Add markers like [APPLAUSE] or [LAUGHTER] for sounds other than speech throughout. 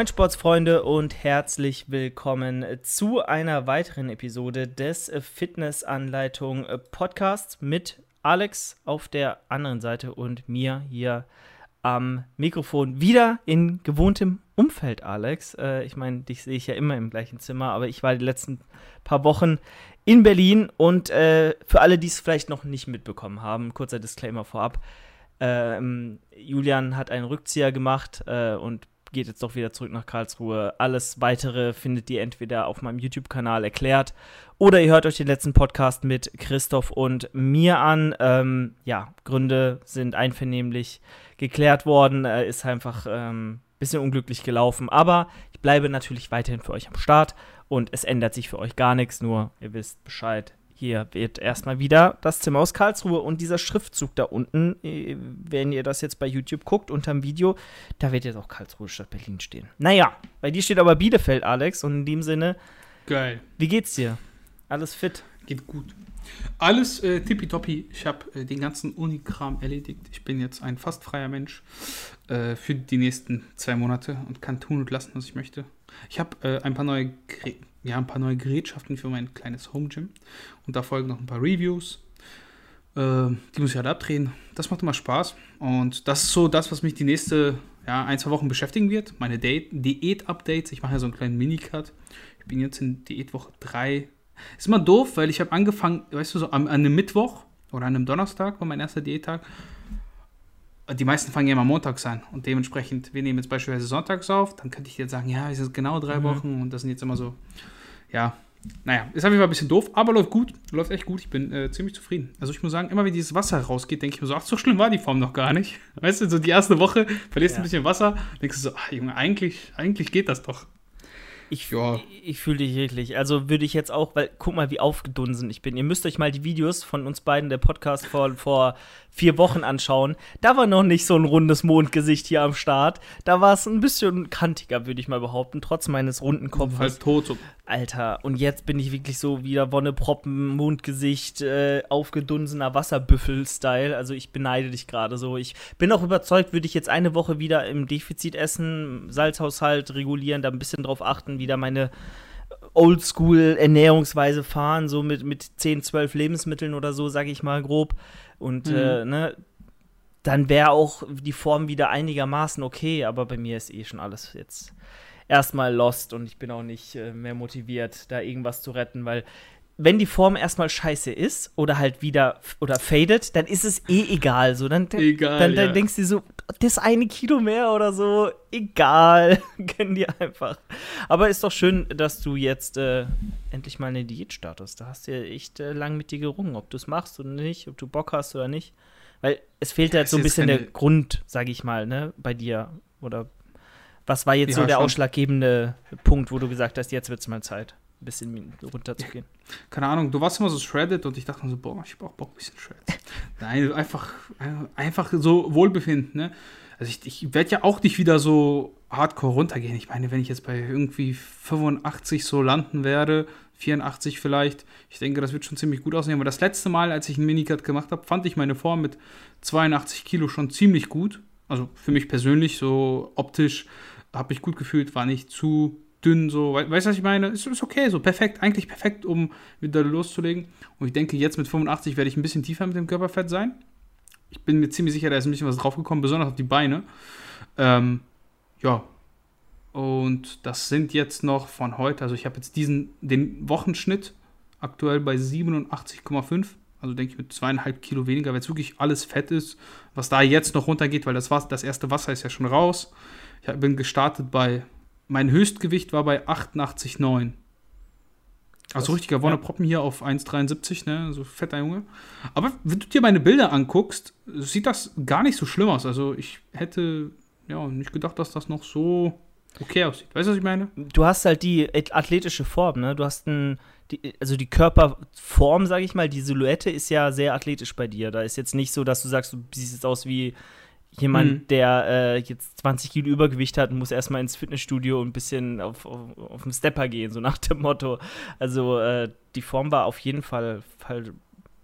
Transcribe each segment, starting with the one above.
Moin Sportsfreunde und herzlich willkommen zu einer weiteren Episode des Fitnessanleitung Podcasts mit Alex auf der anderen Seite und mir hier am Mikrofon wieder in gewohntem Umfeld, Alex. Äh, ich meine, dich sehe ich ja immer im gleichen Zimmer, aber ich war die letzten paar Wochen in Berlin und äh, für alle, die es vielleicht noch nicht mitbekommen haben, kurzer Disclaimer vorab. Ähm, Julian hat einen Rückzieher gemacht äh, und geht jetzt doch wieder zurück nach Karlsruhe. Alles weitere findet ihr entweder auf meinem YouTube-Kanal erklärt oder ihr hört euch den letzten Podcast mit Christoph und mir an. Ähm, ja, Gründe sind einvernehmlich geklärt worden. Äh, ist einfach ein ähm, bisschen unglücklich gelaufen. Aber ich bleibe natürlich weiterhin für euch am Start und es ändert sich für euch gar nichts. Nur ihr wisst Bescheid. Hier wird erstmal wieder das Zimmer aus Karlsruhe und dieser Schriftzug da unten, äh, wenn ihr das jetzt bei YouTube guckt, unterm Video, da wird jetzt auch Karlsruhe statt Berlin stehen. Naja, bei dir steht aber Bielefeld, Alex, und in dem Sinne. Geil. Wie geht's dir? Alles fit? Geht gut. Alles äh, tippitoppi. Ich habe äh, den ganzen Unikram erledigt. Ich bin jetzt ein fast freier Mensch äh, für die nächsten zwei Monate und kann tun und lassen, was ich möchte. Ich habe äh, ein paar neue ja, ein paar neue Gerätschaften für mein kleines Home Gym und da folgen noch ein paar Reviews. Äh, die muss ich halt abdrehen. Das macht immer Spaß und das ist so das, was mich die nächste ja, ein, zwei Wochen beschäftigen wird. Meine Diät-Updates. Ich mache ja so einen kleinen Minicut. Ich bin jetzt in Diätwoche 3 ist immer doof, weil ich habe angefangen, weißt du, so an, an einem Mittwoch oder an einem Donnerstag war mein erster Diättag. Die meisten fangen ja immer montags an und dementsprechend, wir nehmen jetzt beispielsweise sonntags auf, dann könnte ich jetzt sagen, ja, es sind genau drei mhm. Wochen und das sind jetzt immer so, ja, naja, ist auf jeden Fall ein bisschen doof, aber läuft gut, läuft echt gut. Ich bin äh, ziemlich zufrieden. Also ich muss sagen, immer wenn dieses Wasser rausgeht, denke ich mir so, ach, so schlimm war die Form noch gar nicht. [LAUGHS] Weißt du, so die erste Woche verlierst du ja. ein bisschen Wasser, denkst du so, ach Junge, eigentlich, eigentlich geht das doch. Ich, ja. ich fühle dich wirklich. Also würde ich jetzt auch, weil guck mal, wie aufgedunsen ich bin. Ihr müsst euch mal die Videos von uns beiden, der Podcast vor, vor vier Wochen anschauen. Da war noch nicht so ein rundes Mondgesicht hier am Start. Da war es ein bisschen kantiger, würde ich mal behaupten, trotz meines runden Kopfes. Halt tot. So. Alter, und jetzt bin ich wirklich so wieder Wonneproppen, Mondgesicht, äh, aufgedunsener Wasserbüffel-Style. Also ich beneide dich gerade so. Ich bin auch überzeugt, würde ich jetzt eine Woche wieder im Defizit essen, Salzhaushalt regulieren, da ein bisschen drauf achten, wieder meine Oldschool-Ernährungsweise fahren, so mit, mit 10, 12 Lebensmitteln oder so, sage ich mal grob. Und mhm. äh, ne, dann wäre auch die Form wieder einigermaßen okay, aber bei mir ist eh schon alles jetzt erstmal lost und ich bin auch nicht äh, mehr motiviert, da irgendwas zu retten, weil wenn die Form erstmal scheiße ist oder halt wieder oder fadet, dann ist es eh egal. So, dann, egal, dann, dann ja. denkst du so, das eine Kilo mehr oder so, egal. [LAUGHS] Kennen die einfach. Aber ist doch schön, dass du jetzt äh, endlich mal eine Diät startest. Da hast du ja echt äh, lang mit dir gerungen, ob du es machst oder nicht, ob du Bock hast oder nicht. Weil es fehlt ja, halt so ein bisschen der Grund, sag ich mal, ne, bei dir. Oder was war jetzt ja, so der schon. ausschlaggebende Punkt, wo du gesagt hast, jetzt wird es mal Zeit? Ein bisschen runterzugehen. [LAUGHS] Keine Ahnung, du warst immer so shredded und ich dachte mir so, boah, ich brauch Bock ein bisschen shredded. [LAUGHS] Nein, einfach, einfach so Wohlbefinden, ne? Also ich, ich werde ja auch nicht wieder so hardcore runtergehen. Ich meine, wenn ich jetzt bei irgendwie 85 so landen werde, 84 vielleicht, ich denke, das wird schon ziemlich gut aussehen. Aber das letzte Mal, als ich einen Minicut gemacht habe, fand ich meine Form mit 82 Kilo schon ziemlich gut. Also für mich persönlich, so optisch, habe ich gut gefühlt, war nicht zu dünn, so, weißt du, was ich meine? Ist, ist okay, so perfekt, eigentlich perfekt, um wieder loszulegen. Und ich denke, jetzt mit 85 werde ich ein bisschen tiefer mit dem Körperfett sein. Ich bin mir ziemlich sicher, da ist ein bisschen was draufgekommen, besonders auf die Beine. Ähm, ja. Und das sind jetzt noch von heute, also ich habe jetzt diesen, den Wochenschnitt aktuell bei 87,5. Also denke ich mit zweieinhalb Kilo weniger, weil es wirklich alles Fett ist, was da jetzt noch runtergeht, weil das, das erste Wasser ist ja schon raus. Ich bin gestartet bei mein Höchstgewicht war bei 88,9. Also richtiger Wonneproppen ja. hier auf 1,73, ne? So fetter Junge. Aber wenn du dir meine Bilder anguckst, sieht das gar nicht so schlimm aus. Also ich hätte ja nicht gedacht, dass das noch so okay aussieht. Weißt du, was ich meine? Du hast halt die athletische Form, ne? Du hast ein, die, also die Körperform, sage ich mal, die Silhouette ist ja sehr athletisch bei dir. Da ist jetzt nicht so, dass du sagst, du siehst jetzt aus wie jemand, mhm. der äh, jetzt 20 Kilo Übergewicht hat, muss erstmal ins Fitnessstudio und ein bisschen auf, auf, auf den Stepper gehen, so nach dem Motto. Also äh, die Form war auf jeden Fall, Fall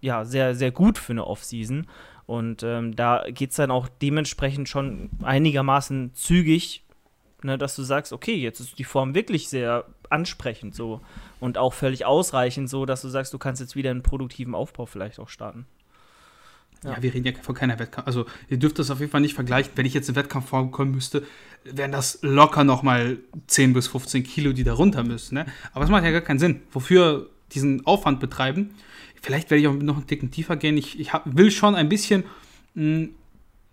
ja, sehr, sehr gut für eine Offseason. Und ähm, da geht es dann auch dementsprechend schon einigermaßen zügig ne, dass du sagst, okay, jetzt ist die Form wirklich sehr ansprechend so und auch völlig ausreichend so, dass du sagst, du kannst jetzt wieder einen produktiven Aufbau vielleicht auch starten. Ja. ja, wir reden ja von keiner Wettkampf. Also, ihr dürft das auf jeden Fall nicht vergleichen. Wenn ich jetzt in Wettkampfform kommen müsste, wären das locker nochmal 10 bis 15 Kilo, die da runter müssen. Ne? Aber es macht ja gar keinen Sinn. Wofür diesen Aufwand betreiben? Vielleicht werde ich auch noch einen Ticken tiefer gehen. Ich, ich hab, will schon ein bisschen mh, hm,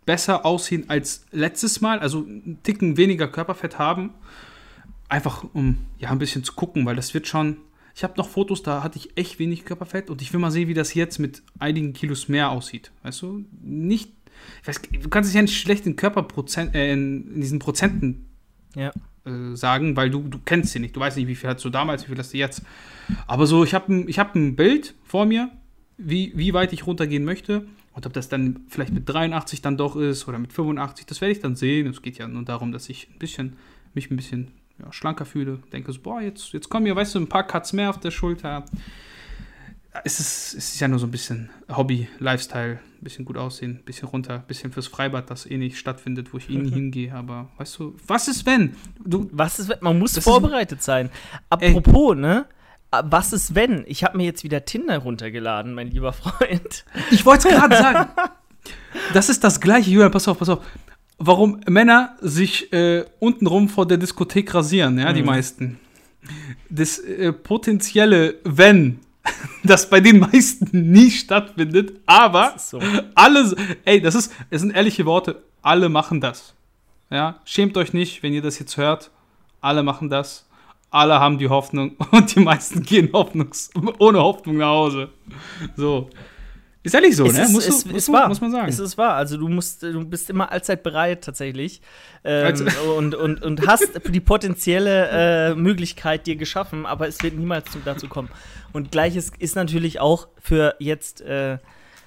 besser aussehen als letztes Mal. Also, einen Ticken weniger Körperfett haben. Einfach, um ja ein bisschen zu gucken, weil das wird schon ich habe noch Fotos, da hatte ich echt wenig Körperfett und ich will mal sehen, wie das jetzt mit einigen Kilos mehr aussieht. Weißt du? Nicht. Weiß, du kannst es ja nicht schlecht in Körperprozent, äh, in, diesen Prozenten ja. äh, sagen, weil du, du kennst sie nicht. Du weißt nicht, wie viel hast du damals, wie viel hast du jetzt. Aber so, ich habe ein, hab ein Bild vor mir, wie, wie weit ich runtergehen möchte. Und ob das dann vielleicht mit 83 dann doch ist oder mit 85, das werde ich dann sehen. Es geht ja nur darum, dass ich ein bisschen, mich ein bisschen ja, schlanker fühle. Denke so, boah, jetzt, jetzt kommen hier, weißt du, ein paar Cuts mehr auf der Schulter. Es ist, es ist ja nur so ein bisschen Hobby, Lifestyle, ein bisschen gut aussehen, ein bisschen runter, ein bisschen fürs Freibad, das eh nicht stattfindet, wo ich eh nie [LAUGHS] hingehe. Aber weißt du, was ist wenn? Du, was ist wenn? Man muss vorbereitet ist, sein. Apropos, ey, ne? Was ist wenn? Ich habe mir jetzt wieder Tinder runtergeladen, mein lieber Freund. Ich wollte es gerade sagen. [LAUGHS] Das ist das gleiche, Julian, pass auf, pass auf warum Männer sich äh, untenrum vor der Diskothek rasieren, ja, mhm. die meisten. Das äh, potenzielle Wenn, [LAUGHS] das bei den meisten nie stattfindet, aber so. alle, ey, das ist, es sind ehrliche Worte, alle machen das. Ja, schämt euch nicht, wenn ihr das jetzt hört. Alle machen das. Alle haben die Hoffnung [LAUGHS] und die meisten gehen Hoffnungs ohne Hoffnung nach Hause. So. Ist ehrlich so, es ne? Ist, muss, es, muss, muss, muss, man sagen. Es ist wahr. Also du musst, du bist immer allzeit bereit tatsächlich ähm, also. [LAUGHS] und, und, und hast die potenzielle äh, Möglichkeit dir geschaffen, aber es wird niemals dazu kommen. Und gleiches ist natürlich auch für jetzt äh,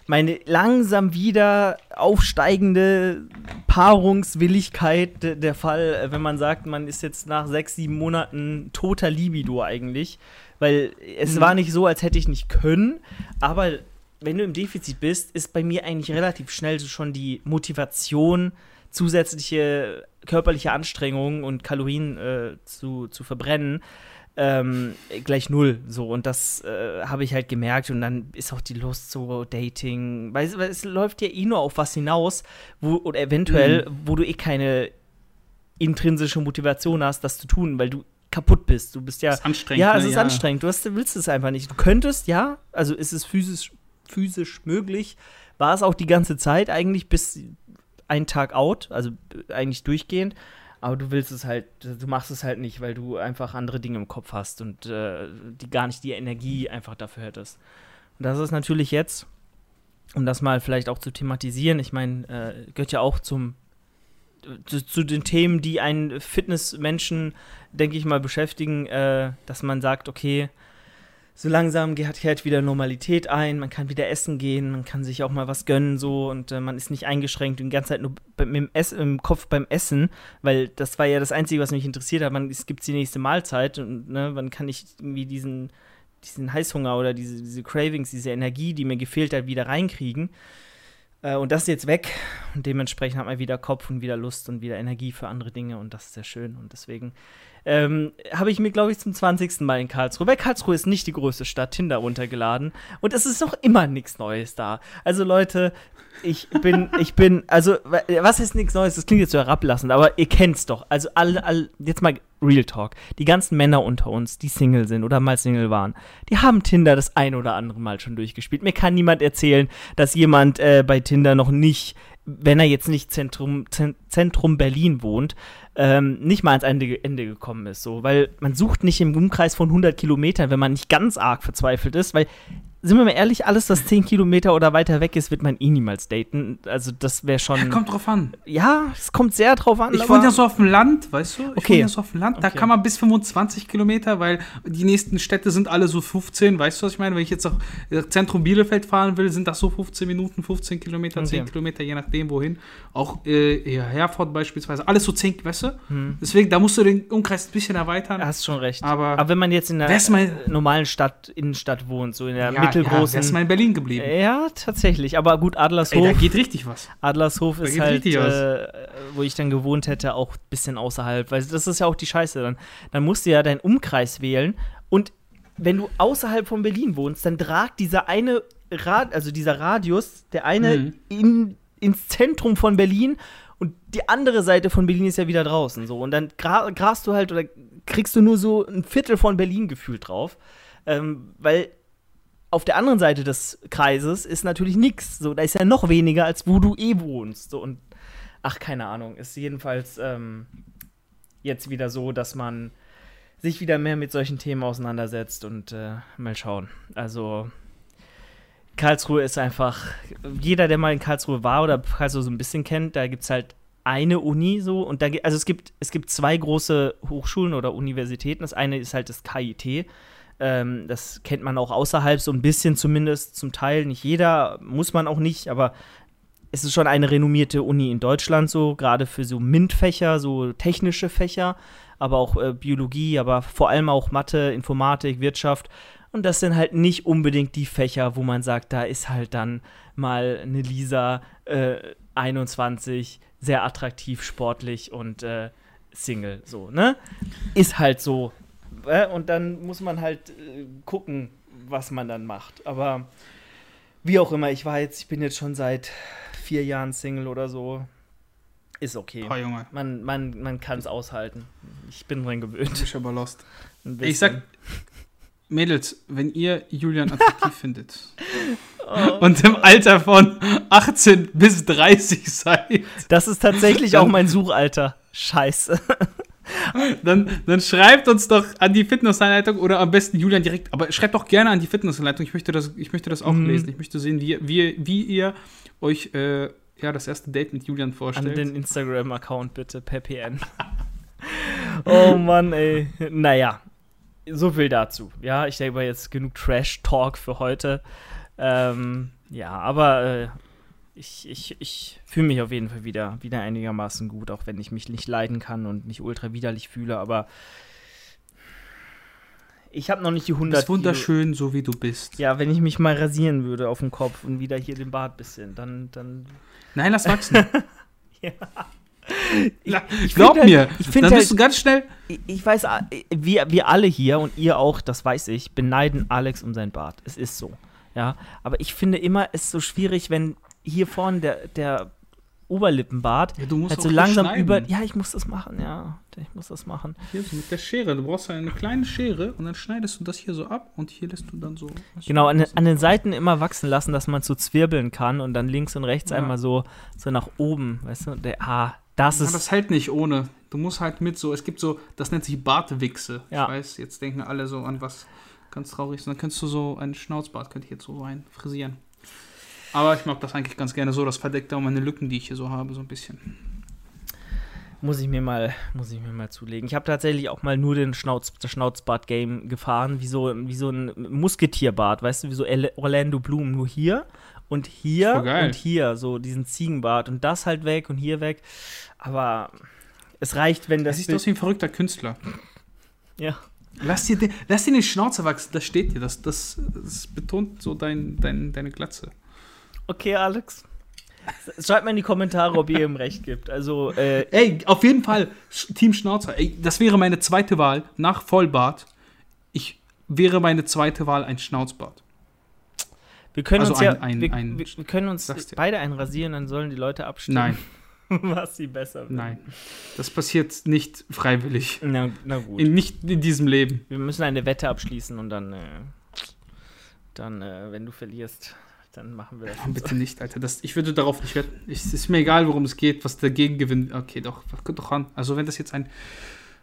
meine langsam wieder aufsteigende Paarungswilligkeit der Fall, wenn man sagt, man ist jetzt nach sechs, sieben Monaten toter Libido eigentlich. Weil es mhm. war nicht so, als hätte ich nicht können, aber wenn du im Defizit bist, ist bei mir eigentlich relativ schnell so schon die Motivation, zusätzliche körperliche Anstrengungen und Kalorien äh, zu, zu verbrennen, ähm, gleich null. So, und das äh, habe ich halt gemerkt. Und dann ist auch die Lust so Dating, weil, weil es läuft ja eh nur auf was hinaus, wo, oder eventuell, mhm. wo du eh keine intrinsische Motivation hast, das zu tun, weil du kaputt bist. Du bist ja. Das ist anstrengend. Ja, es ne? ist ja. anstrengend. Du hast, willst es einfach nicht. Du könntest, ja, also ist es physisch physisch möglich. War es auch die ganze Zeit eigentlich bis ein Tag out, also eigentlich durchgehend. Aber du willst es halt, du machst es halt nicht, weil du einfach andere Dinge im Kopf hast und äh, die gar nicht die Energie einfach dafür hättest. Und das ist natürlich jetzt, um das mal vielleicht auch zu thematisieren, ich meine, äh, gehört ja auch zum zu, zu, den Themen, die einen Fitnessmenschen, denke ich mal, beschäftigen, äh, dass man sagt, okay, so langsam kehrt wieder Normalität ein, man kann wieder essen gehen, man kann sich auch mal was gönnen so und äh, man ist nicht eingeschränkt und die ganze Zeit nur Ess im Kopf beim Essen, weil das war ja das Einzige, was mich interessiert hat, wann gibt die nächste Mahlzeit und ne, wann kann ich irgendwie diesen, diesen Heißhunger oder diese, diese Cravings, diese Energie, die mir gefehlt hat, wieder reinkriegen. Äh, und das ist jetzt weg und dementsprechend hat man wieder Kopf und wieder Lust und wieder Energie für andere Dinge und das ist sehr schön und deswegen ähm, habe ich mir, glaube ich, zum 20. Mal in Karlsruhe, weil Karlsruhe ist nicht die größte Stadt, Tinder runtergeladen. Und es ist noch immer nichts Neues da. Also Leute, ich bin, [LAUGHS] ich bin, also, was ist nichts Neues? Das klingt jetzt so herablassend, aber ihr kennt's doch. Also, alle, alle, jetzt mal Real Talk. Die ganzen Männer unter uns, die Single sind oder mal Single waren, die haben Tinder das ein oder andere Mal schon durchgespielt. Mir kann niemand erzählen, dass jemand äh, bei Tinder noch nicht wenn er jetzt nicht Zentrum, Zentrum Berlin wohnt, ähm, nicht mal ans Ende, Ende gekommen ist. So, weil man sucht nicht im Umkreis von 100 Kilometern, wenn man nicht ganz arg verzweifelt ist, weil sind wir mal ehrlich, alles, was 10 Kilometer oder weiter weg ist, wird man eh niemals daten. Also das wäre schon. Ja, kommt drauf an. Ja, es kommt sehr drauf an. Ich wohne ja so auf dem Land, weißt du? Ich okay. wohne ja so auf dem Land. Da okay. kann man bis 25 Kilometer, weil die nächsten Städte sind alle so 15. Weißt du, was ich meine? Wenn ich jetzt auch Zentrum Bielefeld fahren will, sind das so 15 Minuten, 15 Kilometer, okay. 10 Kilometer, je nachdem wohin. Auch äh, ja, Herford beispielsweise. Alles so 10, weißt du? Hm. Deswegen, da musst du den Umkreis ein bisschen erweitern. Hast schon recht. Aber, Aber wenn man jetzt in einer normalen Stadt, Innenstadt wohnt, so in der ja, mittelgroßen. Ja, mal in Berlin geblieben. Ja, tatsächlich. Aber gut, Adlershof. Ey, da geht richtig was. Adlershof ist halt äh, wo ich dann gewohnt hätte, auch ein bisschen außerhalb. Weil das ist ja auch die Scheiße. Dann, dann musst du ja deinen Umkreis wählen. Und wenn du außerhalb von Berlin wohnst, dann tragt dieser eine Rad, also dieser Radius, der eine Mhm. in, ins Zentrum von Berlin und die andere Seite von Berlin ist ja wieder draußen. So. Und dann gra grast du halt oder kriegst du nur so ein Viertel von Berlin gefühlt drauf. Ähm, weil auf der anderen Seite des Kreises ist natürlich nichts. So, da ist ja noch weniger, als wo du eh wohnst. So, und ach, keine Ahnung. Ist jedenfalls ähm, jetzt wieder so, dass man sich wieder mehr mit solchen Themen auseinandersetzt und äh, mal schauen. Also Karlsruhe ist einfach, jeder, der mal in Karlsruhe war oder Karlsruhe so ein bisschen kennt, da gibt es halt eine Uni so und da, also es gibt, es gibt zwei große Hochschulen oder Universitäten. Das eine ist halt das KIT. Ähm, das kennt man auch außerhalb so ein bisschen zumindest, zum Teil. Nicht jeder, muss man auch nicht, aber es ist schon eine renommierte Uni in Deutschland so, gerade für so MINT-Fächer, so technische Fächer, aber auch äh, Biologie, aber vor allem auch Mathe, Informatik, Wirtschaft. Und das sind halt nicht unbedingt die Fächer, wo man sagt, da ist halt dann mal eine Lisa äh, 21, sehr attraktiv, sportlich und äh, Single, so, ne? Ist halt so. Äh? Und dann muss man halt äh, gucken, was man dann macht. Aber wie auch immer, ich war jetzt, ich bin jetzt schon seit vier Jahren Single oder so. Ist okay. Oh, Junge. Man, man, man kann es aushalten. Ich bin dran gewöhnt. bist aber lost. Ich sag. Mädels, wenn ihr Julian attraktiv [LAUGHS] findet Oh. und im Alter von 18 bis 30 seid, Das ist tatsächlich auch mein Suchalter. Scheiße. Dann, dann schreibt uns doch an die Fitnessanleitung oder am besten Julian direkt. Aber schreibt doch gerne an die Fitnessanleitung. Ich möchte das, ich möchte das auch Mhm. lesen. Ich möchte sehen, wie, wie, wie ihr euch äh, ja, das erste Date mit Julian An vorstellt. den Instagram-Account bitte, per PN. [LAUGHS] oh Mann, ey. Naja, so viel dazu. Ja, ich denke mal jetzt genug Trash-Talk für heute. Ähm, ja, aber äh, ich, ich, ich fühle mich auf jeden Fall wieder, wieder einigermaßen gut, auch wenn ich mich nicht leiden kann und mich ultra widerlich fühle, aber ich habe noch nicht die du 100 bist wunderschön, so wie du bist. Ja, wenn ich mich mal rasieren würde auf dem Kopf und wieder hier den Bart bisschen, dann, dann Nein, lass wachsen. [LAUGHS] Ich, Ja, ich Glaub find halt, mir, ich dann finde bist du halt, ganz schnell. ich, ich weiß, wir, wir alle hier und ihr auch, das weiß ich, beneiden Alex um sein Bart. Es ist so. Ja, aber ich finde immer, es ist so schwierig, wenn hier vorne der, der Oberlippenbart Ja, du musst halt so langsam über. Ja, ich muss das machen, ja. Ich muss das machen. Hier so mit der Schere. Du brauchst eine kleine Schere und dann schneidest du das hier so ab und hier lässt du dann so. Genau, an, an den Seiten immer wachsen lassen, dass man so zwirbeln kann und dann links und rechts Ja. einmal so, so nach oben, weißt du? Der, ah, das Ja, ist. das hält nicht ohne. Du musst halt mit so, es gibt so, das nennt sich Bartwichse. Ja. Ich weiß, jetzt denken alle so an was ganz trauriges. Und dann könntest du so einen Schnauzbart, könnte ich jetzt so rein frisieren. Aber ich mag das eigentlich ganz gerne so, das verdeckt auch meine Lücken, die ich hier so habe, so ein bisschen. Muss ich mir mal, muss ich mir mal zulegen. Ich habe tatsächlich auch mal nur den Schnauz, das Schnauzbart-Game gefahren, wie so, wie so ein Musketierbart, weißt du, wie so Orlando Bloom, nur hier und hier und hier, so diesen Ziegenbart und das halt weg und hier weg. Aber es reicht, wenn Das das. sieht aus wie ein verrückter Künstler. ja. Lass dir, den, lass dir den Schnauzer wachsen, das steht dir. Das, das, das betont so dein, dein, deine Glatze. Okay, Alex. Schreibt mal in die Kommentare, ob ihr ihm recht gibt. Also, äh, Ey, auf jeden Fall Team Schnauzer. Ey, das wäre meine zweite Wahl nach Vollbart. Ich wäre meine zweite Wahl ein Schnauzbart. wir können Also uns ja, ein- ein- wir, ein- wir, können uns beide einrasieren, dann sollen die Leute abstimmen, Nein, [LAUGHS] was sie besser finden. nein. Das passiert nicht freiwillig. Na, na gut. In, nicht in diesem Leben. Wir müssen eine Wette abschließen und dann, äh, dann äh, wenn du verlierst, dann machen wir [LAUGHS] das. Oh, bitte nicht, Alter. Das, ich würde darauf nicht wetten. Es ist mir egal, worum es geht, was dagegen gewinnt. Okay, doch, doch an. Also, wenn das jetzt ein,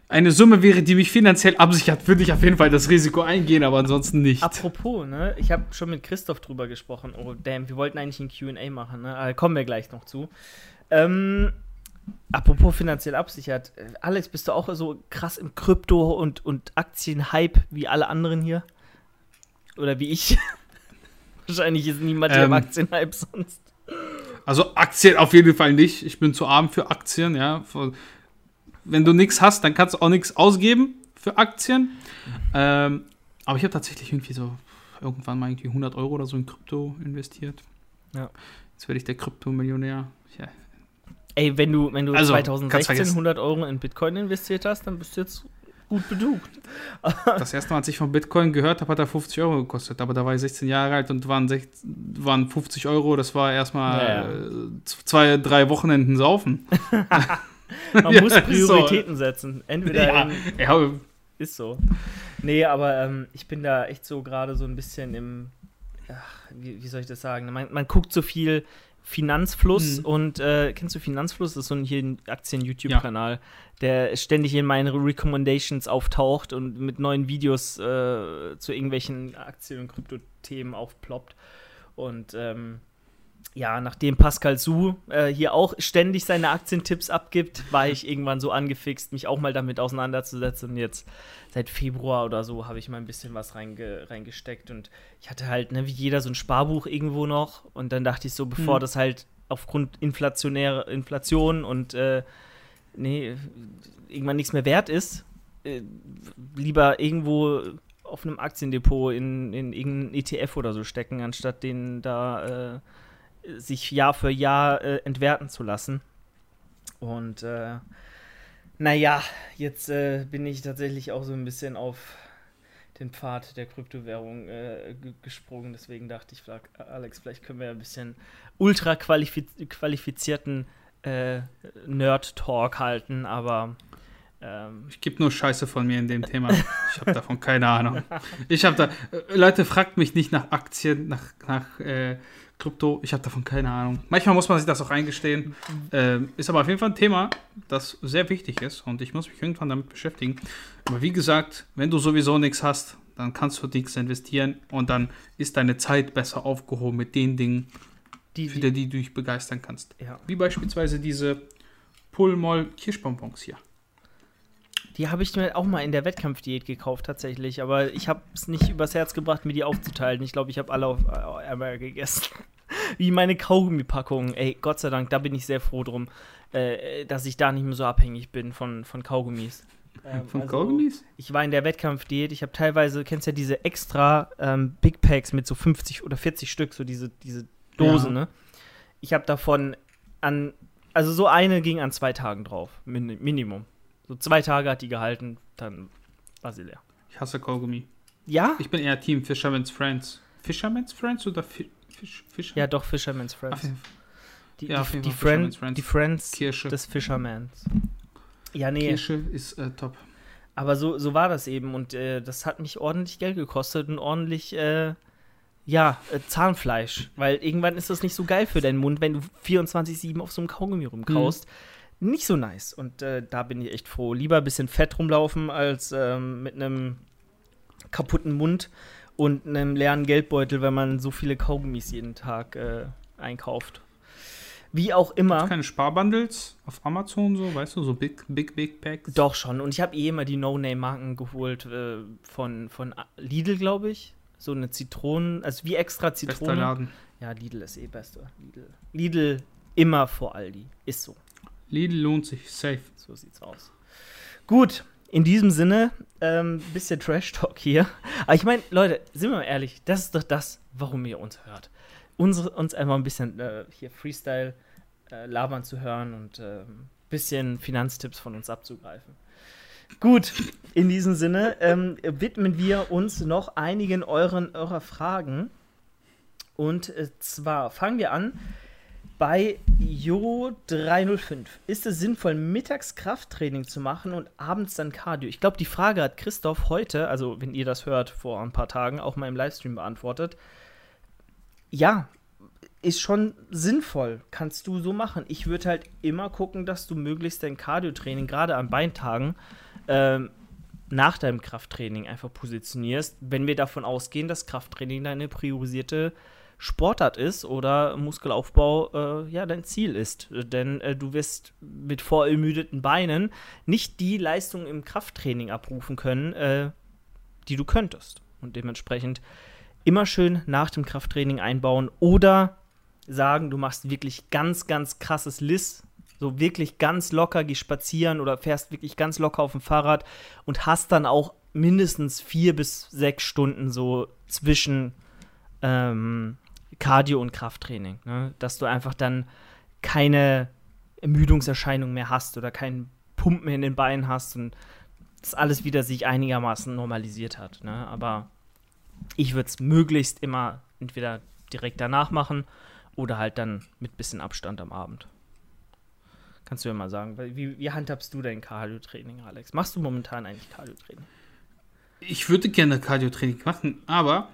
eine Summe wäre, die mich finanziell absichert, würde ich auf jeden Fall das Risiko eingehen, aber ansonsten nicht. Apropos, ne, ich habe schon mit Christoph drüber gesprochen. Oh, damn, wir wollten eigentlich ein QA machen, ne? Aber kommen wir gleich noch zu. Ähm, apropos finanziell absichert. äh, Alex, bist du auch so krass im Krypto- und, und Aktienhype wie alle anderen hier? Oder wie ich? [LAUGHS] Wahrscheinlich ist niemand hier im Ähm, Aktienhype sonst. Also Aktien auf jeden Fall nicht. Ich bin zu arm für Aktien, ja. Wenn du nichts hast, dann kannst du auch nichts ausgeben für Aktien. Ähm, aber ich habe tatsächlich irgendwie so irgendwann mal irgendwie 100 Euro oder so in Krypto investiert. Ja. Jetzt werde ich der Kryptomillionär. Ja. Ey, wenn du, wenn du Also, 2016 kannst vergessen. 100 Euro in Bitcoin investiert hast, dann bist du jetzt gut bedugt. [LAUGHS] Das erste Mal, als ich von Bitcoin gehört habe, hat er 50 Euro gekostet. Aber da war ich 16 Jahre alt und waren, 16, waren 50 Euro. Das war erstmal Ja, ja. äh, zwei, drei Wochenenden saufen. [LAUGHS] Man Ja, muss ist so. Prioritäten setzen. Entweder Ja, in, ja, Ist so. Nee, aber ähm, ich bin da echt so gerade so ein bisschen im, ach, wie, wie soll ich das sagen? Man, man guckt so viel Finanzfluss Mhm. und äh, kennst du Finanzfluss? Das ist so ein hier ein Aktien-YouTube-Kanal, der ständig in meinen Recommendations auftaucht und mit neuen Videos äh, zu irgendwelchen Aktien- und Kryptothemen aufploppt. Und ähm, ja, nachdem Pascal Su äh, hier auch ständig seine Aktientipps abgibt, war ich irgendwann so angefixt, mich auch mal damit auseinanderzusetzen. Und jetzt seit Februar oder so habe ich mal ein bisschen was reinge reingesteckt. Und ich hatte halt, ne, wie jeder, so ein Sparbuch irgendwo noch. Und dann dachte ich so, bevor Hm. das halt aufgrund inflationärer Inflation und äh, nee, irgendwann nichts mehr wert ist, äh, lieber irgendwo auf einem Aktiendepot in, in irgendeinen ETF oder so stecken, anstatt den da äh, sich Jahr für Jahr äh, entwerten zu lassen. Und äh, naja, jetzt äh, bin ich tatsächlich auch so ein bisschen auf den Pfad der Kryptowährung äh, ge- gesprungen. Deswegen dachte ich, frag, Alex, vielleicht können wir ein bisschen ultra qualifiz qualifizierten äh, Nerd-Talk halten, aber ähm, ich gebe nur Scheiße von mir in dem Thema. [LAUGHS] Ich habe davon keine Ahnung. Ich habe da, äh, Leute, fragt mich nicht nach Aktien, nach, nach äh, Krypto. Ich habe davon keine Ahnung. Manchmal muss man sich das auch eingestehen. Ähm, ist aber auf jeden Fall ein Thema, das sehr wichtig ist und ich muss mich irgendwann damit beschäftigen. Aber wie gesagt, wenn du sowieso nichts hast, dann kannst du nichts investieren und dann ist deine Zeit besser aufgehoben mit den Dingen, die, für die, die du dich begeistern kannst. ja, Wie beispielsweise diese Pullmoll Kirschbonbons hier. Die habe ich mir auch mal in der Wettkampfdiät gekauft, tatsächlich. Aber ich habe es nicht übers Herz gebracht, mir die aufzuteilen. Ich glaube, ich habe alle auf äh, einmal gegessen. [LAUGHS] Wie meine Kaugummipackungen. Ey, Gott sei Dank, da bin ich sehr froh drum, äh, dass ich da nicht mehr so abhängig bin von, von Kaugummis. Ähm, Von also, Kaugummis? Ich war in der Wettkampfdiät. Ich habe teilweise, kennst ja diese extra ähm, Big Packs mit so 50 oder 40 Stück, so diese, diese Dosen, Ja. ne? Ich habe davon an, also so eine ging an zwei Tagen drauf, min Minimum. So zwei Tage hat die gehalten, dann war sie leer. Ich hasse Kaugummi. Ja? Ich bin eher Team Fisherman's Friends. Fisherman's Friends oder Fi Fisch, Fischer? Ja, doch, Fisherman's Friends. Die, ja, die, die, Friend, Friends. die Friends Kirsche. des Fishermans. Ja, nee, Kirsche ist äh, top. aber so, so war das eben und äh, das hat mich ordentlich Geld gekostet und ordentlich, äh, ja, äh, Zahnfleisch. Weil irgendwann ist das nicht so geil für deinen Mund, wenn du 24-7 auf so einem Kaugummi rumkaust. Nicht so nice. Und äh, da bin ich echt froh. Lieber ein bisschen fett rumlaufen, als ähm, mit einem kaputten Mund und einem leeren Geldbeutel, wenn man so viele Kaugummis jeden Tag äh, einkauft. Wie auch immer. Keine Sparbundles auf Amazon so, weißt du, so Big, Big, Big Packs. Doch schon. Und ich habe eh immer die No-Name-Marken geholt äh, von, von Lidl, glaube ich. So eine Zitronen, also wie extra Bester Zitrone. Laden. Ja, Lidl ist eh beste. Lidl. Lidl immer vor Aldi. Ist so. Lidl lohnt sich, safe. So sieht's aus. Gut, in diesem Sinne, ähm, bisschen Trash-Talk hier. Aber ich meine, Leute, sind wir mal ehrlich, das ist doch das, warum ihr uns hört. Unsere, uns einfach ein bisschen äh, hier Freestyle äh, labern zu hören und ein ähm, bisschen Finanztipps von uns abzugreifen. Gut, in diesem Sinne ähm, widmen wir uns noch einigen euren, eurer Fragen. Und äh, zwar fangen wir an bei Jo305. Ist es sinnvoll, mittags Krafttraining zu machen und abends dann Cardio? Ich glaube, die Frage hat Christoph heute, also wenn ihr das hört, vor ein paar Tagen, auch mal im Livestream beantwortet. Ja, ist schon sinnvoll. Kannst du so machen. Ich würde halt immer gucken, dass du möglichst dein Cardio-Training, gerade an Beintagen, ähm, nach deinem Krafttraining einfach positionierst, wenn wir davon ausgehen, dass Krafttraining deine priorisierte Sportart ist oder Muskelaufbau äh, ja dein Ziel ist. Denn äh, du wirst mit vorermüdeten Beinen nicht die Leistung im Krafttraining abrufen können, äh, die du könntest. Und dementsprechend immer schön nach dem Krafttraining einbauen oder sagen, du machst wirklich ganz, ganz krasses Liss, so wirklich ganz locker, geh spazieren oder fährst wirklich ganz locker auf dem Fahrrad und hast dann auch mindestens vier bis sechs Stunden so zwischen ähm, Cardio und Krafttraining, ne? dass du einfach dann keine Ermüdungserscheinungen mehr hast oder keinen Pumpen in den Beinen hast und das alles wieder sich einigermaßen normalisiert hat. Ne? Aber ich würde es möglichst immer entweder direkt danach machen oder halt dann mit bisschen Abstand am Abend. Kannst du ja mal sagen, wie, wie handhabst du dein Cardio-Training, Alex? Machst du momentan eigentlich Cardio-Training? Ich würde gerne Cardio-Training machen, aber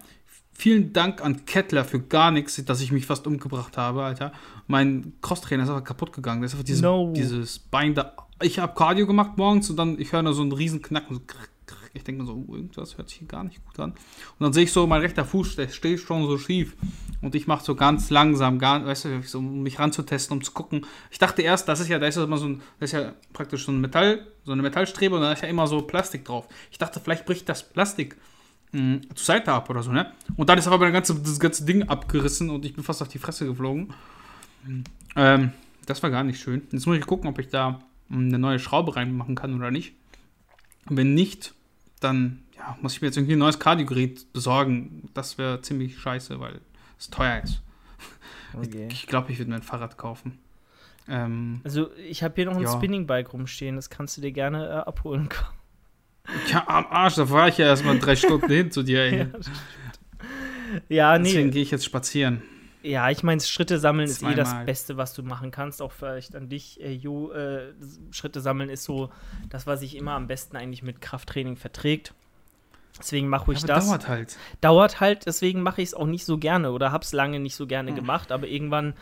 vielen Dank an Kettler für gar nichts, dass ich mich fast umgebracht habe, Alter. Mein Crosstrainer ist einfach kaputt gegangen. Das ist einfach dieses, no. dieses Bein da. Ich habe Cardio gemacht morgens und dann, ich höre nur so einen riesen Knacken. So ich denke mir so, oh, irgendwas hört sich hier gar nicht gut an. Und dann sehe ich so, mein rechter Fuß, der steht schon so schief. Und ich mache so ganz langsam, gar, weißt du, so, um mich ranzutesten, um zu gucken. Ich dachte erst, das ist ja, da ist ja immer so ein, das ist ja praktisch so ein Metall, so eine Metallstrebe und da ist ja immer so Plastik drauf. Ich dachte, vielleicht bricht das Plastik mh, hm, zur Seite ab oder so, ne? Und dann ist aber das ganze, das ganze Ding abgerissen und ich bin fast auf die Fresse geflogen. Ähm, das war gar nicht schön. Jetzt muss ich gucken, ob ich da hm, eine neue Schraube reinmachen kann oder nicht. Wenn nicht, dann ja, muss ich mir jetzt irgendwie ein neues Kardiogerät besorgen. Das wäre ziemlich scheiße, weil es teuer ist. [LAUGHS] Okay. Ich glaube, ich würde mir ein Fahrrad kaufen. Ähm, also ich habe hier noch ein ja. Spinning-Bike rumstehen, das kannst du dir gerne äh, abholen. [LAUGHS] Ja, am Arsch, da fahre ich ja erstmal drei Stunden hin zu dir. Ey. [LAUGHS] Ja, nee. Deswegen gehe ich jetzt spazieren. Ja, ich meine, Schritte sammeln Zweimal. ist eh das Beste, was du machen kannst. Auch vielleicht an dich, äh, Jo. Äh, Schritte sammeln ist so das, was sich immer am besten eigentlich mit Krafttraining verträgt. Deswegen mache ich ja, das. Dauert halt. Dauert halt, deswegen mache ich es auch nicht so gerne oder habe es lange nicht so gerne hm. gemacht, aber irgendwann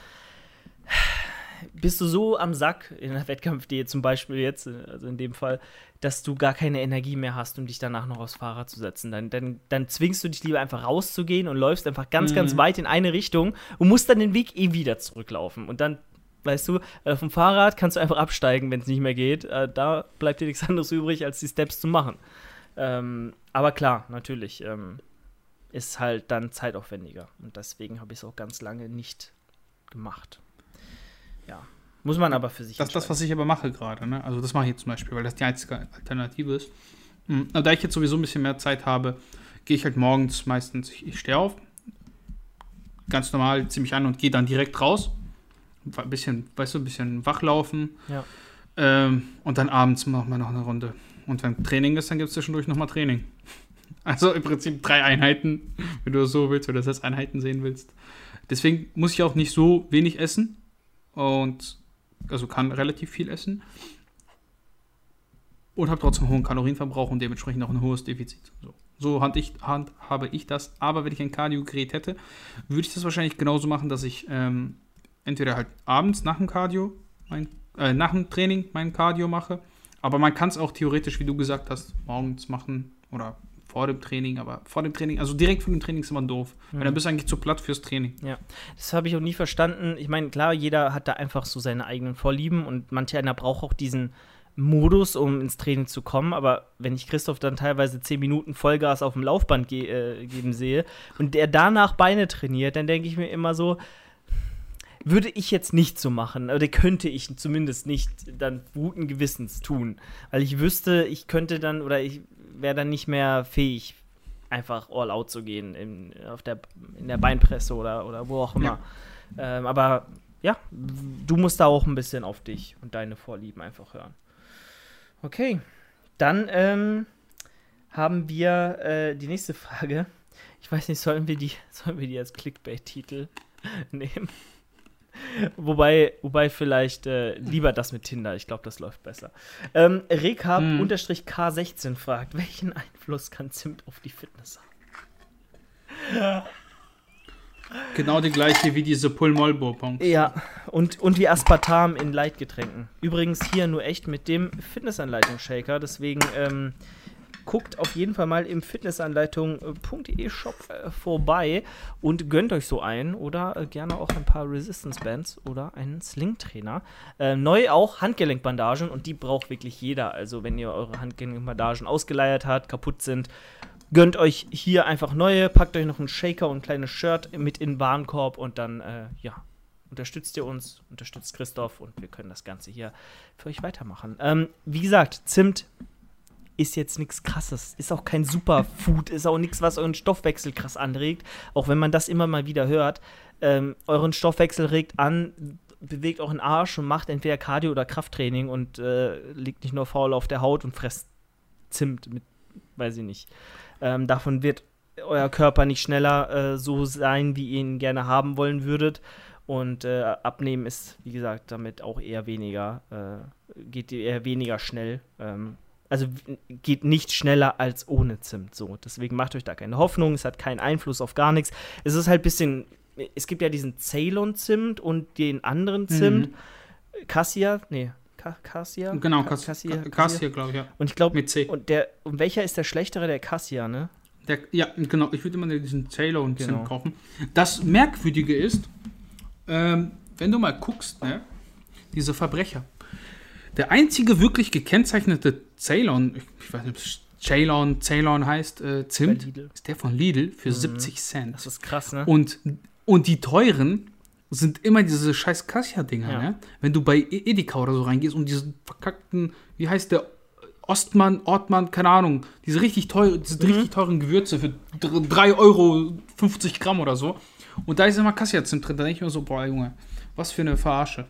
bist du so am Sack in der Wettkampfdiät zum Beispiel jetzt, also in dem Fall, dass du gar keine Energie mehr hast, um dich danach noch aufs Fahrrad zu setzen. Dann, dann, dann zwingst du dich lieber einfach rauszugehen und läufst einfach ganz, mhm. ganz weit in eine Richtung und musst dann den Weg eh wieder zurücklaufen. Und dann, weißt du, äh, vom Fahrrad kannst du einfach absteigen, wenn es nicht mehr geht. Äh, da bleibt dir nichts [LAUGHS] anderes übrig, als die Steps zu machen. Ähm, aber klar, natürlich ähm, ist halt dann zeitaufwendiger. Und deswegen habe ich es auch ganz lange nicht gemacht. Ja. Muss man aber für sich. Das ist das, was ich aber mache gerade. Ne? Also, das mache ich jetzt zum Beispiel, weil das die einzige Alternative ist. Mhm. Aber da ich jetzt sowieso ein bisschen mehr Zeit habe, gehe ich halt morgens meistens, ich, ich stehe auf, ganz normal, ziemlich an und gehe dann direkt raus. Ein bisschen, weißt du, ein bisschen wachlaufen. Ja. Ähm, und dann abends machen wir noch eine Runde. Und wenn Training ist, dann gibt es zwischendurch nochmal Training. [LAUGHS] Also im Prinzip drei Einheiten, [LAUGHS] wenn du das so willst oder das als Einheiten sehen willst. Deswegen muss ich auch nicht so wenig essen, und also kann relativ viel essen und habe trotzdem einen hohen Kalorienverbrauch und dementsprechend auch ein hohes Defizit. So, so hand ich, hand, habe ich das. Aber wenn ich ein Cardio-Gerät hätte, würde ich das wahrscheinlich genauso machen, dass ich ähm, entweder halt abends nach dem Cardio, mein, äh, nach dem Training mein Cardio mache. Aber man kann es auch theoretisch, wie du gesagt hast, morgens machen oder vor dem Training, aber vor dem Training, also direkt vor dem Training ist immer doof, mhm. weil dann bist du eigentlich zu platt fürs Training. Ja, das habe ich auch nie verstanden. Ich meine, klar, jeder hat da einfach so seine eigenen Vorlieben und manch einer braucht auch diesen Modus, um ins Training zu kommen. Aber wenn ich Christoph dann teilweise 10 Minuten Vollgas auf dem Laufband ge äh, geben sehe und der danach Beine trainiert, dann denke ich mir immer so, würde ich jetzt nicht so machen, oder könnte ich zumindest nicht dann guten Gewissens tun. Weil ich wüsste, ich könnte dann, oder ich wäre dann nicht mehr fähig, einfach all out zu gehen in, auf der, in der Beinpresse oder, oder wo auch immer. Ja. Ähm, aber ja, du musst da auch ein bisschen auf dich und deine Vorlieben einfach hören. Okay, dann ähm, haben wir äh, die nächste Frage. Ich weiß nicht, sollen wir die, [LAUGHS] sollen wir die als Clickbait-Titel [LAUGHS] nehmen? [LAUGHS] wobei, wobei vielleicht äh, lieber das mit Tinder. Ich glaube, das läuft besser. Ähm, Recap-K16 hm. fragt, welchen Einfluss kann Zimt auf die Fitness haben? [LAUGHS] Genau die gleiche wie diese Pulmolbo-Punkt. Ja, und, und wie Aspartam in Leitgetränken. Übrigens hier nur echt mit dem Fitnessanleitung-Shaker. Deswegen ähm, guckt auf jeden Fall mal im fitnessanleitung.de Shop äh, vorbei und gönnt euch so ein oder äh, gerne auch ein paar Resistance Bands oder einen Sling Trainer. Äh, neu auch Handgelenkbandagen und die braucht wirklich jeder. Also wenn ihr eure Handgelenkbandagen ausgeleiert habt, kaputt sind, gönnt euch hier einfach neue, packt euch noch einen Shaker und ein kleines Shirt mit in den Warenkorb und dann, äh, ja, unterstützt ihr uns, unterstützt Christoph und wir können das Ganze hier für euch weitermachen. Ähm, wie gesagt, Zimt ist jetzt nichts krasses. Ist auch kein Superfood, ist auch nichts, was euren Stoffwechsel krass anregt. Auch wenn man das immer mal wieder hört. Ähm, euren Stoffwechsel regt an, bewegt auch den Arsch und macht entweder Cardio oder Krafttraining und äh, liegt nicht nur faul auf der Haut und fresst Zimt mit, weiß ich nicht. Ähm, davon wird euer Körper nicht schneller äh, so sein, wie ihr ihn gerne haben wollen würdet. Und äh, abnehmen ist, wie gesagt, damit auch eher weniger, äh, geht eher weniger schnell. Ähm, also geht nicht schneller als ohne Zimt. So, deswegen macht euch da keine Hoffnung. Es hat keinen Einfluss auf gar nichts. Es ist halt ein bisschen. Es gibt ja diesen Ceylon-Zimt und den anderen Zimt. Mhm. Cassia, nee, Cassia? Genau, Cassia, Cassia glaube ich, ja. Und ich glaube, mit C. Und, der, und welcher ist der schlechtere? Der Cassia, ne? Der, ja, genau. Ich würde immer diesen Ceylon-Zimt genau. kaufen. Das Merkwürdige ist, ähm, wenn du mal guckst, ne, diese Verbrecher. Der einzige wirklich gekennzeichnete Ceylon, ich, weiß nicht, ob es Ceylon, Ceylon heißt, äh, Zimt, ist der von Lidl für mhm. 70 Cent. Das ist krass, ne? Und, und die teuren sind immer diese scheiß Cassia-Dinger, ja. ne? Wenn du bei e- Edeka oder so reingehst und diesen verkackten, wie heißt der, Ostmann, Ortmann, keine Ahnung, diese richtig, teuer, diese mhm. richtig teuren Gewürze für 3 Euro 50 Gramm oder so. Und da ist immer Cassia-Zimt drin. Da denke ich mir so, boah, Junge, was für eine Verarsche.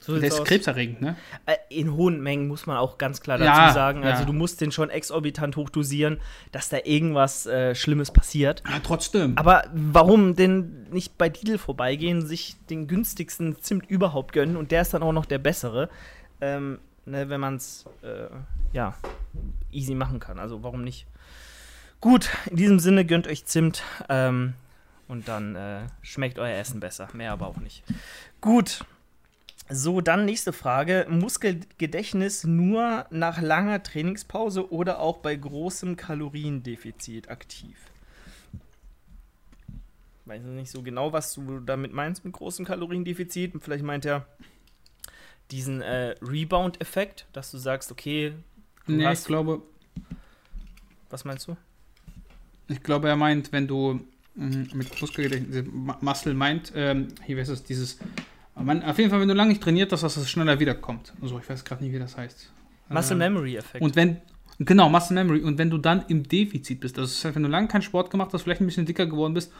So der ist aus. krebserregend, ne? Äh, in hohen Mengen muss man auch ganz klar dazu ja, sagen. Also ja. du musst den schon exorbitant hochdosieren, dass da irgendwas äh, Schlimmes passiert. Ja, trotzdem. Aber warum denn nicht bei Lidl vorbeigehen, sich den günstigsten Zimt überhaupt gönnen und der ist dann auch noch der bessere, ähm, ne, wenn man es äh, ja easy machen kann. Also warum nicht? Gut, in diesem Sinne gönnt euch Zimt. Ähm, und dann äh, schmeckt euer Essen besser. Mehr aber auch nicht. Gut. So, dann nächste Frage. Muskelgedächtnis nur nach langer Trainingspause oder auch bei großem Kaloriendefizit aktiv? Weiß nicht so genau, was du damit meinst mit großem Kaloriendefizit. Vielleicht meint er diesen äh, Rebound-Effekt, dass du sagst, okay. Du nee, ich glaube. Was meinst du? Ich glaube, er meint, wenn du Mhm, mit Muskelgedächtnis, Muscle meint, ähm, hier wäre es dieses, man, auf jeden Fall, wenn du lange nicht trainiert hast, dass es schneller wiederkommt. Also ich weiß gerade nicht, wie das heißt. Muscle ähm, Memory Effekt. Und wenn, genau, Muscle Memory. Und wenn du dann im Defizit bist, das heißt, wenn du lange keinen Sport gemacht hast, vielleicht ein bisschen dicker geworden bist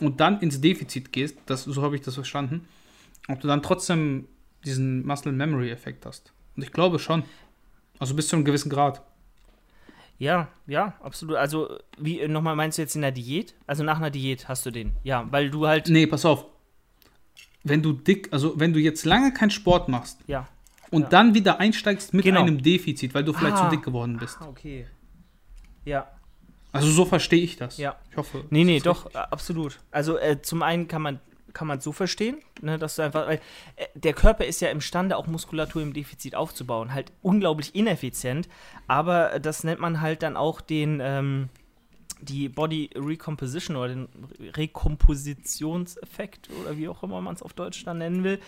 und dann ins Defizit gehst, das, so habe ich das verstanden, ob du dann trotzdem diesen Muscle Memory Effekt hast. Und ich glaube schon. Also bis zu einem gewissen Grad. Ja, ja, absolut. Also, wie äh, nochmal meinst du jetzt in der Diät? Also nach einer Diät hast du den. Ja, weil du halt. Nee, pass auf. Wenn du dick, also wenn du jetzt lange keinen Sport machst ja. und ja. dann wieder einsteigst mit genau. einem Defizit, weil du vielleicht ah, zu dick geworden bist. Ah, okay. Ja. Also so verstehe ich das. Ja. Ich hoffe. Nee, nee, doch, richtig. absolut. Also äh, zum einen kann man kann man so verstehen, ne, dass du einfach, weil äh, der Körper ist ja imstande, auch Muskulatur im Defizit aufzubauen, halt unglaublich ineffizient, aber das nennt man halt dann auch den, ähm, die Body Recomposition oder den Rekompositionseffekt oder wie auch immer man es auf Deutsch dann nennen will.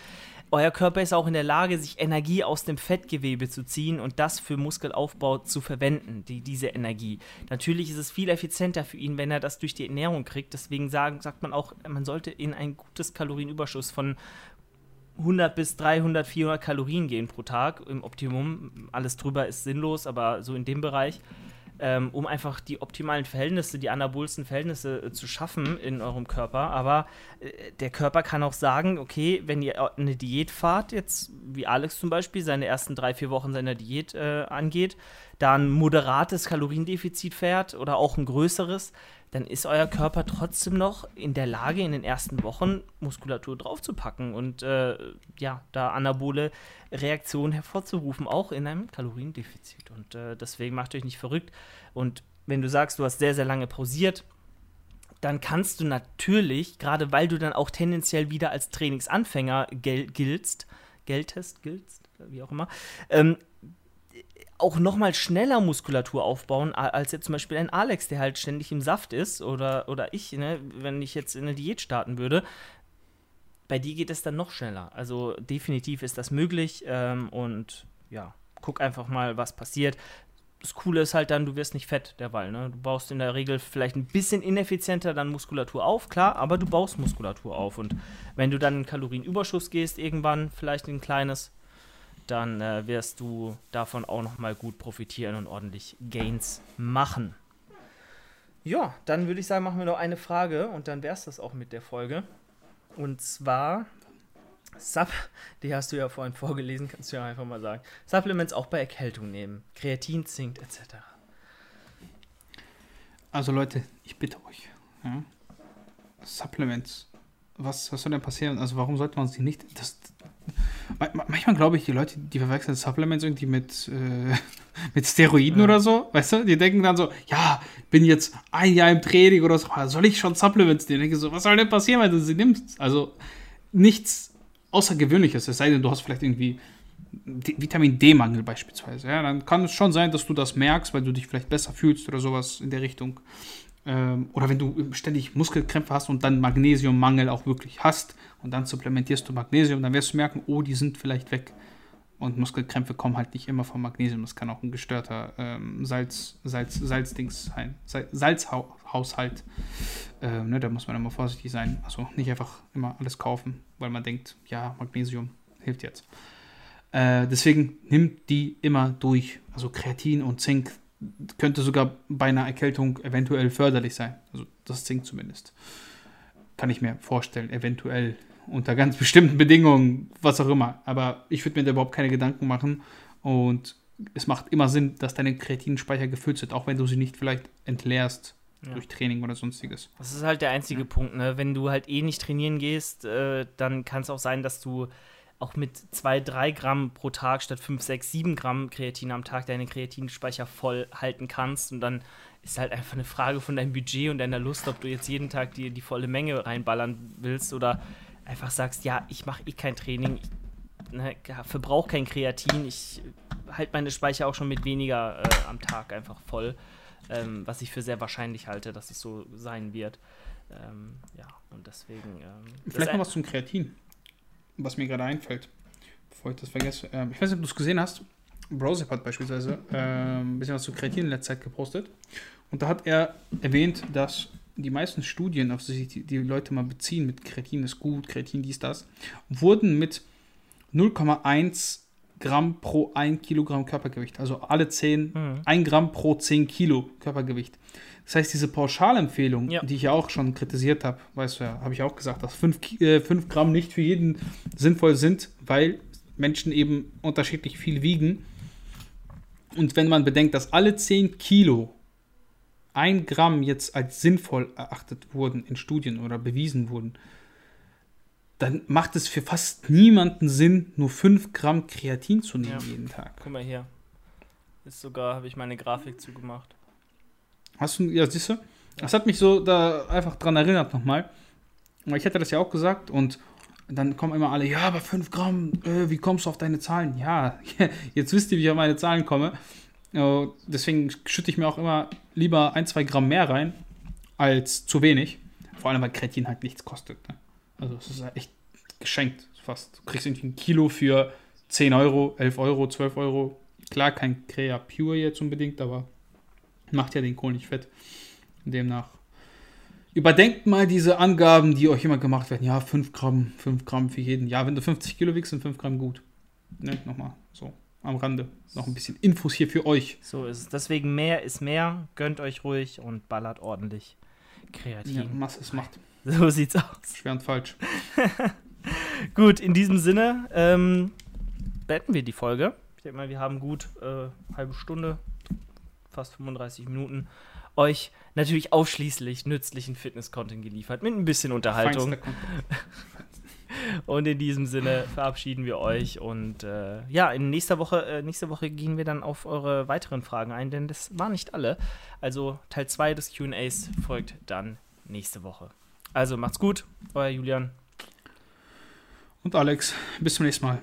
Euer Körper ist auch in der Lage, sich Energie aus dem Fettgewebe zu ziehen und das für Muskelaufbau zu verwenden, die, diese Energie. Natürlich ist es viel effizienter für ihn, wenn er das durch die Ernährung kriegt. Deswegen sagen, sagt man auch, man sollte in ein gutes Kalorienüberschuss von 100 bis 300, 400 Kalorien gehen pro Tag im Optimum. Alles drüber ist sinnlos, aber so in dem Bereich ähm, um einfach die optimalen Verhältnisse, die anabolsten Verhältnisse äh, zu schaffen in eurem Körper. Aber äh, der Körper kann auch sagen, okay, wenn ihr eine Diät fahrt, jetzt wie Alex zum Beispiel, seine ersten drei, vier Wochen seiner Diät äh, angeht, da ein moderates Kaloriendefizit fährt oder auch ein größeres, dann ist euer Körper trotzdem noch in der Lage, in den ersten Wochen Muskulatur draufzupacken und äh, ja, da anabole Reaktionen hervorzurufen, auch in einem Kaloriendefizit. Und äh, deswegen macht euch nicht verrückt. Und wenn du sagst, du hast sehr, sehr lange pausiert, dann kannst du natürlich, gerade weil du dann auch tendenziell wieder als Trainingsanfänger gel giltst, geltest, giltst, wie auch immer, ähm, auch noch mal schneller Muskulatur aufbauen, als jetzt zum Beispiel ein Alex, der halt ständig im Saft ist, oder, oder ich, ne, wenn ich jetzt in eine Diät starten würde. Bei dir geht es dann noch schneller. Also definitiv ist das möglich ähm, und ja, guck einfach mal, was passiert. Das Coole ist halt dann, du wirst nicht fett derweil. Ne? Du baust in der Regel vielleicht ein bisschen ineffizienter dann Muskulatur auf, klar, aber du baust Muskulatur auf. Und wenn du dann in Kalorienüberschuss gehst, irgendwann vielleicht ein kleines, dann äh, wirst du davon auch nochmal gut profitieren und ordentlich Gains machen. Ja, dann würde ich sagen, machen wir noch eine Frage und dann wäre es das auch mit der Folge. Und zwar, Sub, [LAUGHS] die hast du ja vorhin vorgelesen, kannst du ja einfach mal sagen. Supplements auch bei Erkältung nehmen. Kreatin, Zink etc. Also Leute, ich bitte euch. Ja? Supplements. Was, was soll denn passieren? Also warum sollte man sie nicht... Das, manchmal glaube ich, die Leute, die verwechseln Supplements irgendwie mit, äh, [LAUGHS] mit Steroiden ja. oder so, weißt du? Die denken dann so, ja, bin jetzt ein Jahr im Training oder so, soll ich schon Supplements nehmen? Ich denke so, was soll denn passieren, wenn du sie nimmst? Also nichts Außergewöhnliches, es sei denn, du hast vielleicht irgendwie Vitamin D-Mangel beispielsweise. Ja, dann kann es schon sein, dass du das merkst, weil du dich vielleicht besser fühlst oder sowas in der Richtung. Ähm, oder wenn du ständig Muskelkrämpfe hast und dann Magnesiummangel auch wirklich hast und dann supplementierst du Magnesium, dann wirst du merken, oh, die sind vielleicht weg. Und Muskelkrämpfe kommen halt nicht immer vom Magnesium. Das kann auch ein gestörter ähm, Salz, Salz, Salzdings sein. Salzhaushalt. Ähm, ne, da muss man immer vorsichtig sein. Also nicht einfach immer alles kaufen, weil man denkt, ja, Magnesium hilft jetzt. Äh, deswegen nimmt die immer durch. Also Kreatin und Zink könnte sogar bei einer Erkältung eventuell förderlich sein. Also das Zink zumindest. Kann ich mir vorstellen, eventuell unter ganz [LAUGHS] bestimmten Bedingungen, was auch immer. Aber ich würde mir da überhaupt keine Gedanken machen. Und es macht immer Sinn, dass deine Kreatinspeicher gefüllt sind, auch wenn du sie nicht vielleicht entleerst ja. durch Training oder sonstiges. Das ist halt der einzige ja. Punkt, ne? Wenn du halt eh nicht trainieren gehst, äh, dann kann es auch sein, dass du auch mit 2, 3 Gramm pro Tag statt 5, 6, 7 Gramm Kreatin am Tag deine Kreatinspeicher voll halten kannst. Und dann ist halt einfach eine Frage von deinem Budget und deiner Lust, ob du jetzt jeden Tag die, die volle Menge reinballern willst oder einfach sagst, ja, ich mache eh kein Training, ich ne, verbrauche kein Kreatin, ich halte meine Speicher auch schon mit weniger äh, am Tag einfach voll, ähm, was ich für sehr wahrscheinlich halte, dass es so sein wird. Ähm, ja, und deswegen. Ähm, Vielleicht noch was zum Kreatin, was mir gerade einfällt, bevor ich das vergesse. Ähm, ich weiß nicht, ob du es gesehen hast. Browser hat beispielsweise ähm, ein bisschen was zu Kreatin in letzter Zeit gepostet. Und da hat er erwähnt, dass die meisten Studien, auf die sich die Leute mal beziehen, mit Kreatin ist gut, Kreatin dies, das, wurden mit 0,1 Gramm pro 1 Kilogramm Körpergewicht, also alle 10, mhm. 1 Gramm pro 10 Kilo Körpergewicht. Das heißt, diese Pauschalempfehlung, ja. die ich ja auch schon kritisiert habe, weißt du ja, habe ich auch gesagt, dass 5, äh, 5 Gramm nicht für jeden sinnvoll sind, weil Menschen eben unterschiedlich viel wiegen. Und wenn man bedenkt, dass alle 10 Kilo ein Gramm jetzt als sinnvoll erachtet wurden in Studien oder bewiesen wurden, dann macht es für fast niemanden Sinn, nur 5 Gramm Kreatin zu nehmen ja. jeden Tag. Guck mal hier. Ist sogar, habe ich meine Grafik zugemacht. Hast du, ja, siehst du? Das hat mich so da einfach dran erinnert nochmal. Ich hätte das ja auch gesagt und dann kommen immer alle, ja, aber 5 Gramm, äh, wie kommst du auf deine Zahlen? Ja, [LAUGHS] jetzt wisst ihr, wie ich auf meine Zahlen komme. Äh, deswegen schütte ich mir auch immer lieber ein, zwei Gramm mehr rein, als zu wenig. Vor allem, weil Kreatin halt nichts kostet. Ne? Also es ist halt echt geschenkt fast. Du kriegst irgendwie ein Kilo für 10 Euro, 11 Euro, 12 Euro. Klar, kein Crea Pure jetzt unbedingt, aber macht ja den Kohl nicht fett. Demnach überdenkt mal diese Angaben, die euch immer gemacht werden. Ja, 5 Gramm, 5 Gramm für jeden. Ja, wenn du 50 Kilo wiegst, sind 5 Gramm gut. Ne, nochmal so am Rande. Noch ein bisschen Infos hier für euch. So ist es. Deswegen mehr ist mehr. Gönnt euch ruhig und ballert ordentlich kreativ. Ja, Masse ist Macht. [LAUGHS] So sieht's aus. Schwer und falsch. [LAUGHS] gut, in diesem Sinne ähm, beenden wir die Folge. Ich denke mal, wir haben gut äh, halbe Stunde, fast 35 Minuten euch natürlich ausschließlich nützlichen Fitness-Content geliefert, mit ein bisschen Unterhaltung. [LAUGHS] Und in diesem Sinne verabschieden wir euch. Und äh, ja, in nächster Woche, äh, nächste Woche gehen wir dann auf eure weiteren Fragen ein, denn das waren nicht alle. Also Teil 2 des QAs folgt dann nächste Woche. Also macht's gut, euer Julian. Und Alex, bis zum nächsten Mal.